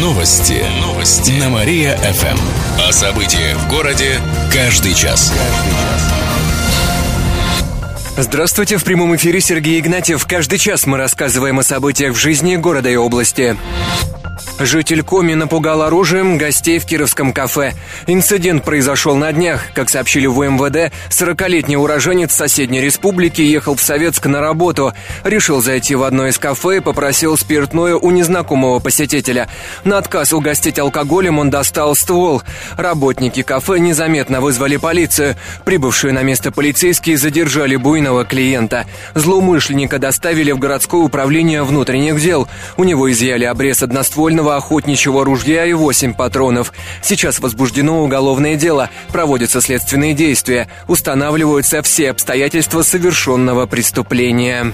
Новости. Новости. На Мария-ФМ. О событиях в городе каждый час. Здравствуйте, в прямом эфире Сергей Игнатьев. Каждый час мы рассказываем о событиях в жизни города и области. Житель Коми напугал оружием гостей в Кировском кафе. Инцидент произошел на днях. Как сообщили в МВД, 40-летний уроженец соседней республики ехал в Советск на работу. Решил зайти в одно из кафе и попросил спиртное у незнакомого посетителя. На отказ угостить алкоголем он достал ствол. Работники кафе незаметно вызвали полицию. Прибывшие на место полицейские задержали буйного клиента. Злоумышленника доставили в городское управление внутренних дел. У него изъяли обрез одноствольного охотничьего ружья и 8 патронов. Сейчас возбуждено уголовное дело, проводятся следственные действия, устанавливаются все обстоятельства совершенного преступления.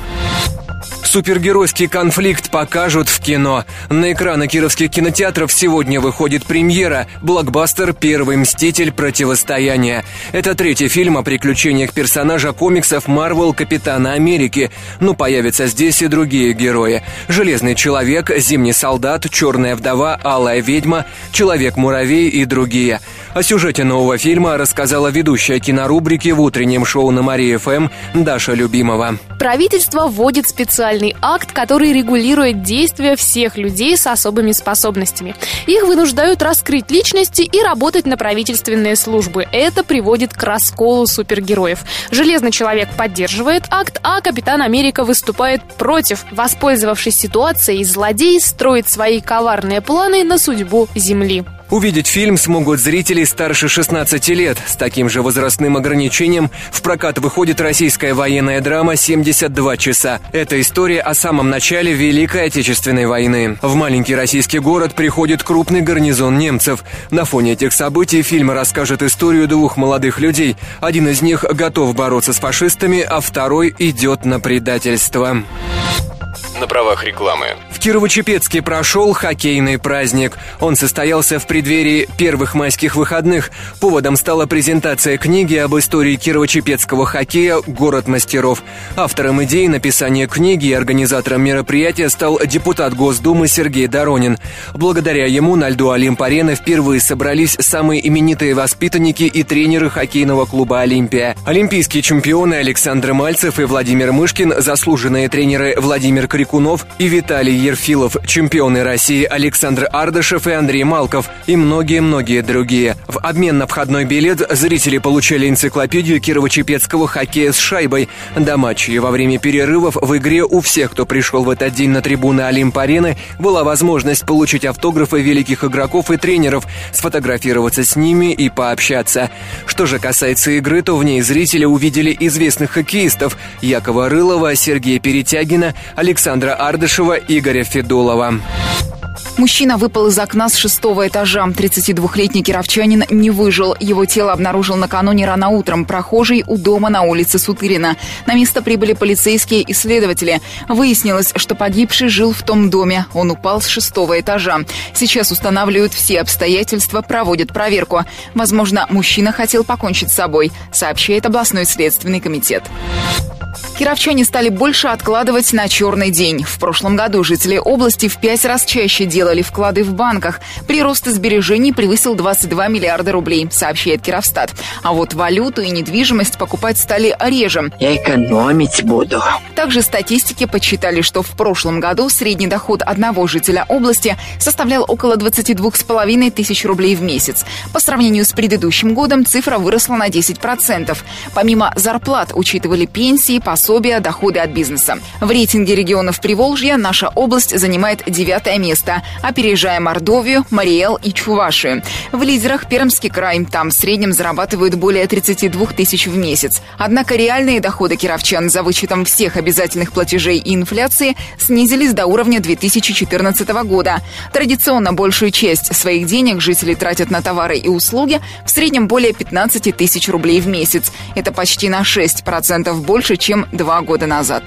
Супергеройский конфликт покажут в кино. На экраны кировских кинотеатров сегодня выходит премьера блокбастер «Первый мститель. Противостояние». Это третий фильм о приключениях персонажа комиксов Марвел Капитана Америки. Но появятся здесь и другие герои. Железный человек, Зимний солдат, Черная вдова, Алая ведьма, Человек-муравей и другие. О сюжете нового фильма рассказала ведущая кинорубрики в утреннем шоу на Мария ФМ Даша Любимова. Правительство вводит специальный акт, который регулирует действия всех людей с особыми способностями. Их вынуждают раскрыть личности и работать на правительственные службы. Это приводит к расколу супергероев. Железный человек поддерживает акт, а Капитан Америка выступает против. Воспользовавшись ситуацией, злодей строит свои коварные планы на судьбу Земли. Увидеть фильм смогут зрители старше 16 лет. С таким же возрастным ограничением в прокат выходит российская военная драма «72 часа». Это история о самом начале Великой Отечественной войны. В маленький российский город приходит крупный гарнизон немцев. На фоне этих событий фильм расскажет историю двух молодых людей. Один из них готов бороться с фашистами, а второй идет на предательство на правах рекламы. Кирово-Чепецке прошел хоккейный праздник. Он состоялся в преддверии первых майских выходных. Поводом стала презентация книги об истории Кирово-Чепецкого хоккея «Город мастеров». Автором идеи написания книги и организатором мероприятия стал депутат Госдумы Сергей Доронин. Благодаря ему на льду Олимп-арены впервые собрались самые именитые воспитанники и тренеры хоккейного клуба «Олимпия». Олимпийские чемпионы Александр Мальцев и Владимир Мышкин, заслуженные тренеры Владимир Крикунов и Виталий Ерфилов, чемпионы России Александр Ардышев и Андрей Малков и многие-многие другие. В обмен на входной билет зрители получали энциклопедию Кирово-Чепецкого хоккея с шайбой до матчей. Во время перерывов в игре у всех, кто пришел в этот день на трибуны Олимп-арены, была возможность получить автографы великих игроков и тренеров, сфотографироваться с ними и пообщаться. Что же касается игры, то в ней зрители увидели известных хоккеистов Якова Рылова, Сергея Перетягина, Александра Ардышева, Игоря Федулова. Мужчина выпал из окна с шестого этажа. 32-летний кировчанин не выжил. Его тело обнаружил накануне рано утром прохожий у дома на улице Сутырина. На место прибыли полицейские и следователи. Выяснилось, что погибший жил в том доме. Он упал с шестого этажа. Сейчас устанавливают все обстоятельства, проводят проверку. Возможно, мужчина хотел покончить с собой, сообщает областной следственный комитет. Кировчане стали больше откладывать на черный день. В прошлом году жители области в пять раз чаще делали вклады в банках. Прирост сбережений превысил 22 миллиарда рублей, сообщает Кировстат. А вот валюту и недвижимость покупать стали реже. Я экономить буду. Также статистики подсчитали, что в прошлом году средний доход одного жителя области составлял около 22,5 тысяч рублей в месяц. По сравнению с предыдущим годом цифра выросла на 10%. Помимо зарплат учитывали пенсии, пособия, доходы от бизнеса. В рейтинге регионов Приволжья наша область занимает девятое место, опережая Мордовию, Мариэл и Чувашию. В лидерах Пермский край. Там в среднем зарабатывают более 32 тысяч в месяц. Однако реальные доходы кировчан за вычетом всех обязательных платежей и инфляции снизились до уровня 2014 года. Традиционно большую часть своих денег жители тратят на товары и услуги, в среднем более 15 тысяч рублей в месяц. Это почти на 6% больше, чем чем два года назад.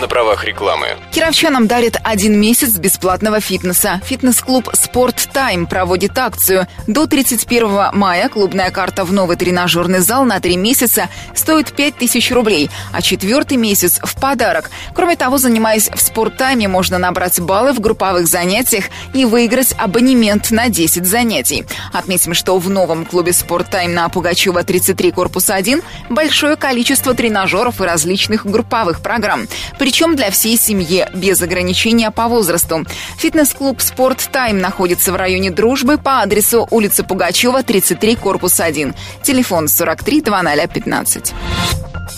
На правах рекламы. Кировчанам дарит один месяц бесплатного фитнеса. Фитнес-клуб «Спорт Тайм» проводит акцию. До 31 мая клубная карта в новый тренажерный зал на три месяца стоит 5000 рублей, а четвертый месяц в подарок. Кроме того, занимаясь в «Спорт Тайме», можно набрать баллы в групповых занятиях и выиграть абонемент на 10 занятий. Отметим, что в новом клубе «Спорт Тайм» на Пугачева 33, корпус 1 большое количество тренажеров и различных групповых программ причем для всей семьи, без ограничения по возрасту. Фитнес-клуб «Спорт Тайм» находится в районе Дружбы по адресу улица Пугачева, 33, корпус 1. Телефон 43 2015.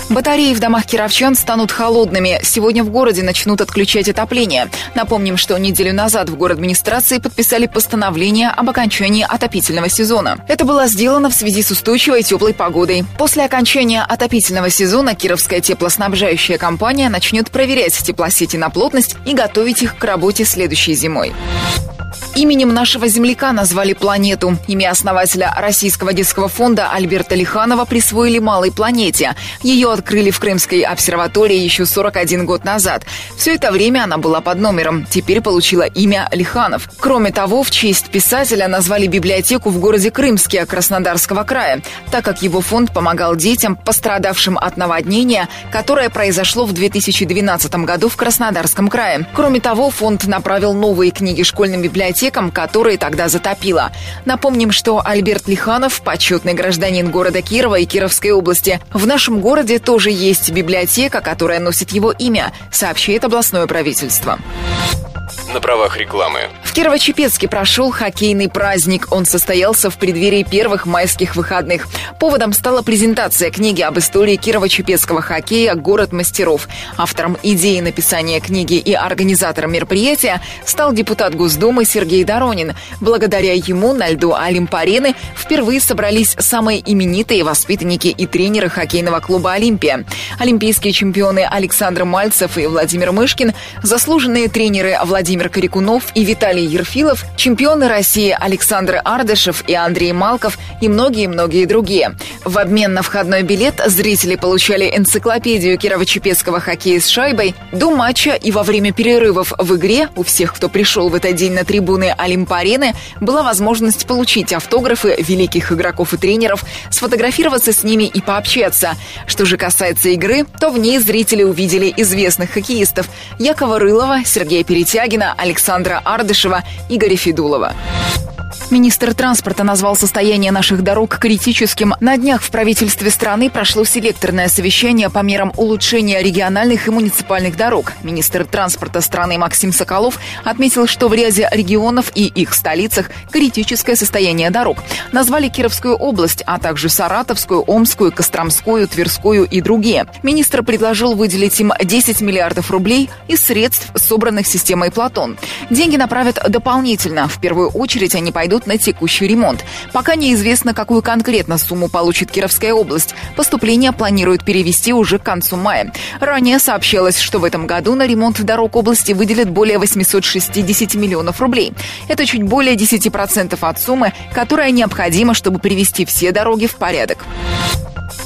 Батареи в домах кировчан станут холодными. Сегодня в городе начнут отключать отопление. Напомним, что неделю назад в город администрации подписали постановление об окончании отопительного сезона. Это было сделано в связи с устойчивой теплой погодой. После окончания отопительного сезона Кировская теплоснабжающая компания начнет проверять теплосети на плотность и готовить их к работе следующей зимой. Именем нашего земляка назвали планету. Имя основателя Российского детского фонда Альберта Лиханова присвоили малой планете. Ее открыли в Крымской обсерватории еще 41 год назад. Все это время она была под номером. Теперь получила имя Лиханов. Кроме того, в честь писателя назвали библиотеку в городе Крымске Краснодарского края, так как его фонд помогал детям, пострадавшим от наводнения, которое произошло в 2012 году в Краснодарском крае. Кроме того, фонд направил новые книги школьным библиотекам библиотекам, которые тогда затопило. Напомним, что Альберт Лиханов – почетный гражданин города Кирова и Кировской области. В нашем городе тоже есть библиотека, которая носит его имя, сообщает областное правительство на правах рекламы. Кирово-Чепецке прошел хоккейный праздник. Он состоялся в преддверии первых майских выходных. Поводом стала презентация книги об истории Кирово-Чепецкого хоккея «Город мастеров». Автором идеи написания книги и организатором мероприятия стал депутат Госдумы Сергей Доронин. Благодаря ему на льду Олимпарены впервые собрались самые именитые воспитанники и тренеры хоккейного клуба «Олимпия». Олимпийские чемпионы Александр Мальцев и Владимир Мышкин, заслуженные тренеры Владимир Корякунов и Виталий Ерфилов, чемпионы России Александр Ардышев и Андрей Малков и многие-многие другие. В обмен на входной билет зрители получали энциклопедию Кирово-Чепецкого хоккея с шайбой до матча и во время перерывов в игре у всех, кто пришел в этот день на трибуны Олимп-арены, была возможность получить автографы великих игроков и тренеров, сфотографироваться с ними и пообщаться. Что же касается игры, то в ней зрители увидели известных хоккеистов Якова Рылова, Сергея Перетягина, Александра Ардышева, Игоря Федулова. Министр транспорта назвал состояние наших дорог критическим. На днях в правительстве страны прошло селекторное совещание по мерам улучшения региональных и муниципальных дорог. Министр транспорта страны Максим Соколов отметил, что в ряде регионов и их столицах критическое состояние дорог. Назвали Кировскую область, а также Саратовскую, Омскую, Костромскую, Тверскую и другие. Министр предложил выделить им 10 миллиардов рублей из средств, собранных системой «Платон». Деньги направят дополнительно. В первую очередь они пойдут на текущий ремонт. Пока неизвестно, какую конкретно сумму получит Кировская область. Поступление планируют перевести уже к концу мая. Ранее сообщалось, что в этом году на ремонт дорог области выделят более 860 миллионов рублей. Это чуть более 10% от суммы, которая необходима, чтобы привести все дороги в порядок.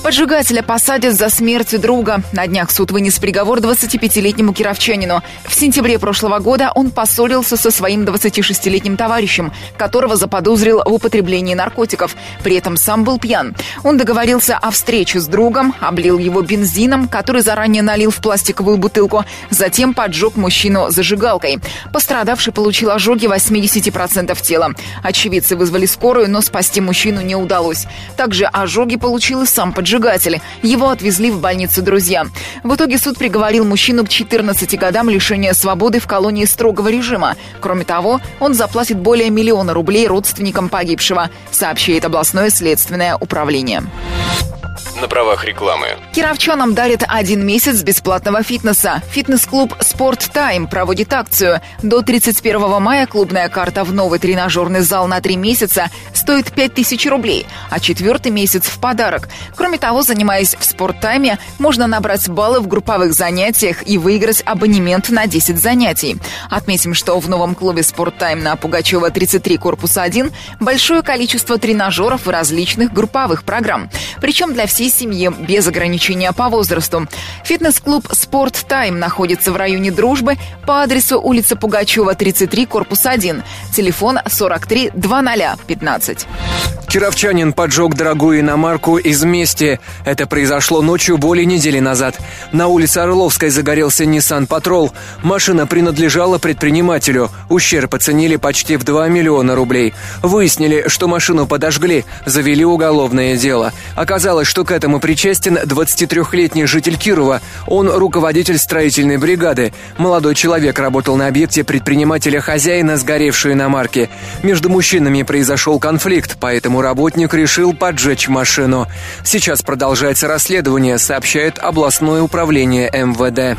Поджигателя посадят за смерть друга. На днях суд вынес приговор 25-летнему кировчанину. В сентябре прошлого года он поссорился со своим 26-летним товарищем, которого заподозрил в употреблении наркотиков. При этом сам был пьян. Он договорился о встрече с другом, облил его бензином, который заранее налил в пластиковую бутылку, затем поджег мужчину зажигалкой. Пострадавший получил ожоги 80% тела. Очевидцы вызвали скорую, но спасти мужчину не удалось. Также ожоги получил и сам поджигатель. Его отвезли в больницу друзья. В итоге суд приговорил мужчину к 14 годам лишения свободы в колонии строгого режима. Кроме того, он заплатит более миллиона рублей родственникам погибшего, сообщает областное следственное управление на правах рекламы. Кировчанам дарит один месяц бесплатного фитнеса. Фитнес-клуб «Спорт Тайм» проводит акцию. До 31 мая клубная карта в новый тренажерный зал на три месяца стоит 5000 рублей, а четвертый месяц в подарок. Кроме того, занимаясь в «Спорт Тайме», можно набрать баллы в групповых занятиях и выиграть абонемент на 10 занятий. Отметим, что в новом клубе «Спорт Тайм» на Пугачева 33, корпус 1 большое количество тренажеров и различных групповых программ. Причем для всей семье без ограничения по возрасту. Фитнес-клуб «Спорт Тайм» находится в районе Дружбы по адресу улица Пугачева, 33, корпус 1. Телефон 43 20 15. Кировчанин поджег дорогую иномарку из мести. Это произошло ночью более недели назад. На улице Орловской загорелся Nissan Patrol. Машина принадлежала предпринимателю. Ущерб оценили почти в 2 миллиона рублей. Выяснили, что машину подожгли, завели уголовное дело. Оказалось, что к этому причастен 23-летний житель Кирова. Он руководитель строительной бригады. Молодой человек работал на объекте предпринимателя-хозяина сгоревшей иномарки. Между мужчинами произошел конфликт, поэтому работник решил поджечь машину. Сейчас продолжается расследование, сообщает областное управление МВД.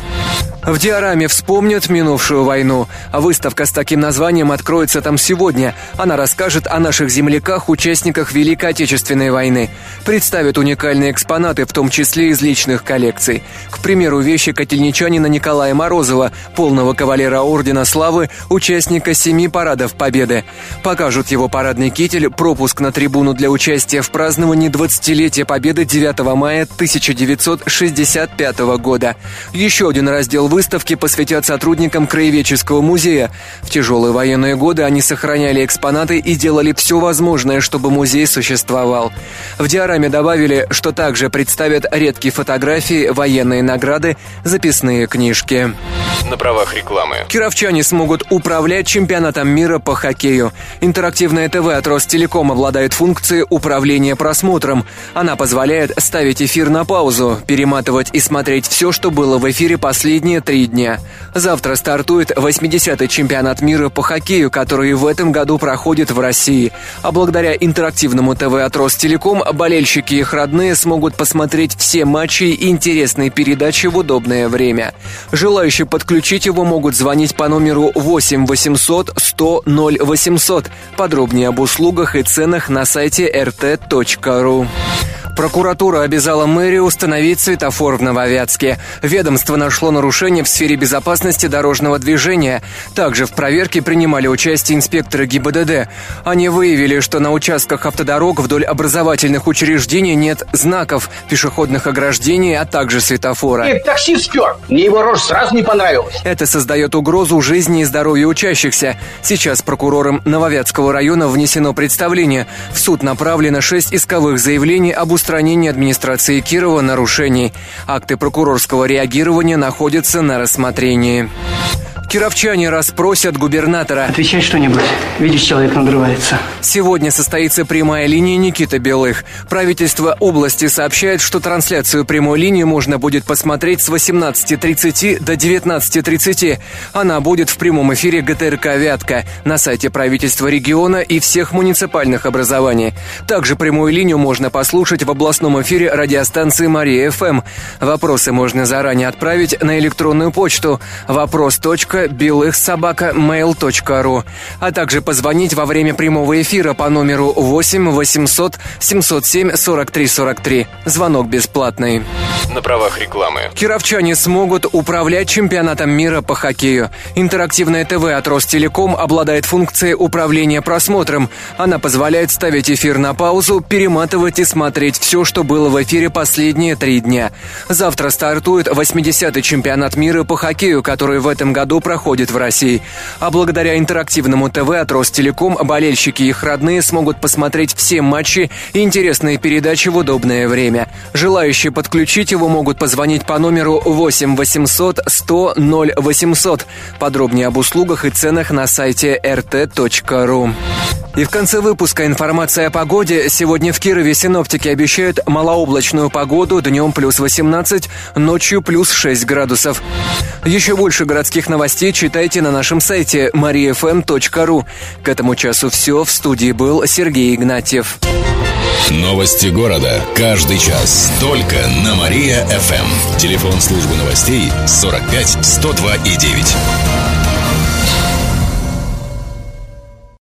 В диораме вспомнят минувшую войну. Выставка с таким названием откроется там сегодня. Она расскажет о наших земляках, участниках Великой Отечественной войны. Представит уникальные экспонаты, в том числе из личных коллекций. К примеру, вещи котельничанина Николая Морозова, полного кавалера Ордена Славы, участника семи парадов Победы. Покажут его парадный китель, пропуск на трибуну для участия в праздновании 20-летия Победы 9 мая 1965 года. Еще один раздел выставки посвятят сотрудникам Краеведческого музея. В тяжелые военные годы они сохраняли экспонаты и делали все возможное, чтобы музей существовал. В диораме добавили, что также представят редкие фотографии, военные награды, записные книжки. На правах рекламы. Кировчане смогут управлять чемпионатом мира по хоккею. Интерактивное ТВ от Ростелеком обладает функцией управления просмотром. Она позволяет ставить эфир на паузу, перематывать и смотреть все, что было в эфире последние три дня. Завтра стартует 80-й чемпионат мира по хоккею, который в этом году проходит в России. А благодаря интерактивному ТВ от Ростелеком болельщики и их родные смогут посмотреть все матчи и интересные передачи в удобное время. Желающие подключить его могут звонить по номеру 8 800 100 0800. Подробнее об услугах и ценах на сайте rt.ru. Прокуратура обязала мэрию установить светофор в Нововятске. Ведомство нашло нарушение в сфере безопасности дорожного движения. Также в проверке принимали участие инспекторы ГИБДД. Они выявили, что на участках автодорог вдоль образовательных учреждений нет знаков, пешеходных ограждений, а также светофора. И такси спер. Мне его рожь сразу не понравилась. Это создает угрозу жизни и здоровью учащихся. Сейчас прокурором Нововятского района внесено представление. В суд направлено шесть исковых заявлений об устранении администрации Кирова нарушений. Акты прокурорского реагирования находятся на рассмотрении. Кировчане расспросят губернатора. Отвечай что-нибудь. Видишь, человек надрывается. Сегодня состоится прямая линия Никита Белых. Правительство области сообщает, что трансляцию прямой линии можно будет посмотреть с 18.30 до 19.30. Она будет в прямом эфире ГТРК «Вятка» на сайте правительства региона и всех муниципальных образований. Также прямую линию можно послушать в областном эфире радиостанции «Мария ФМ». Вопросы можно заранее отправить на электронную почту вопрос белых.собака.mail.ru, а также позвонить во время прямого эфира по номеру 8 800 707 43 43. Звонок бесплатный. На правах рекламы. Кировчане смогут управлять чемпионатом мира по хоккею. Интерактивное ТВ от Ростелеком обладает функцией управления просмотром. Она позволяет ставить эфир на паузу, перематывать и смотреть все, что было в эфире последние три дня. Завтра стартует 80-й чемпионат мира по хоккею, который в этом году проходит в России. А благодаря интерактивному ТВ от Ростелеком болельщики и их родные смогут посмотреть все матчи и интересные передачи в удобное время. Желающие подключить его могут позвонить по номеру 8 800 100 0800. Подробнее об услугах и ценах на сайте rt.ru. И в конце выпуска информация о погоде. Сегодня в Кирове синоптики обещают малооблачную погоду, днем плюс 18, ночью плюс 6 градусов. Еще больше городских новостей читайте на нашем сайте mariafm.ru. К этому часу все. В студии был Сергей Игнатьев. Новости города. Каждый час. Только на Мария-ФМ. Телефон службы новостей 45 102 и 9.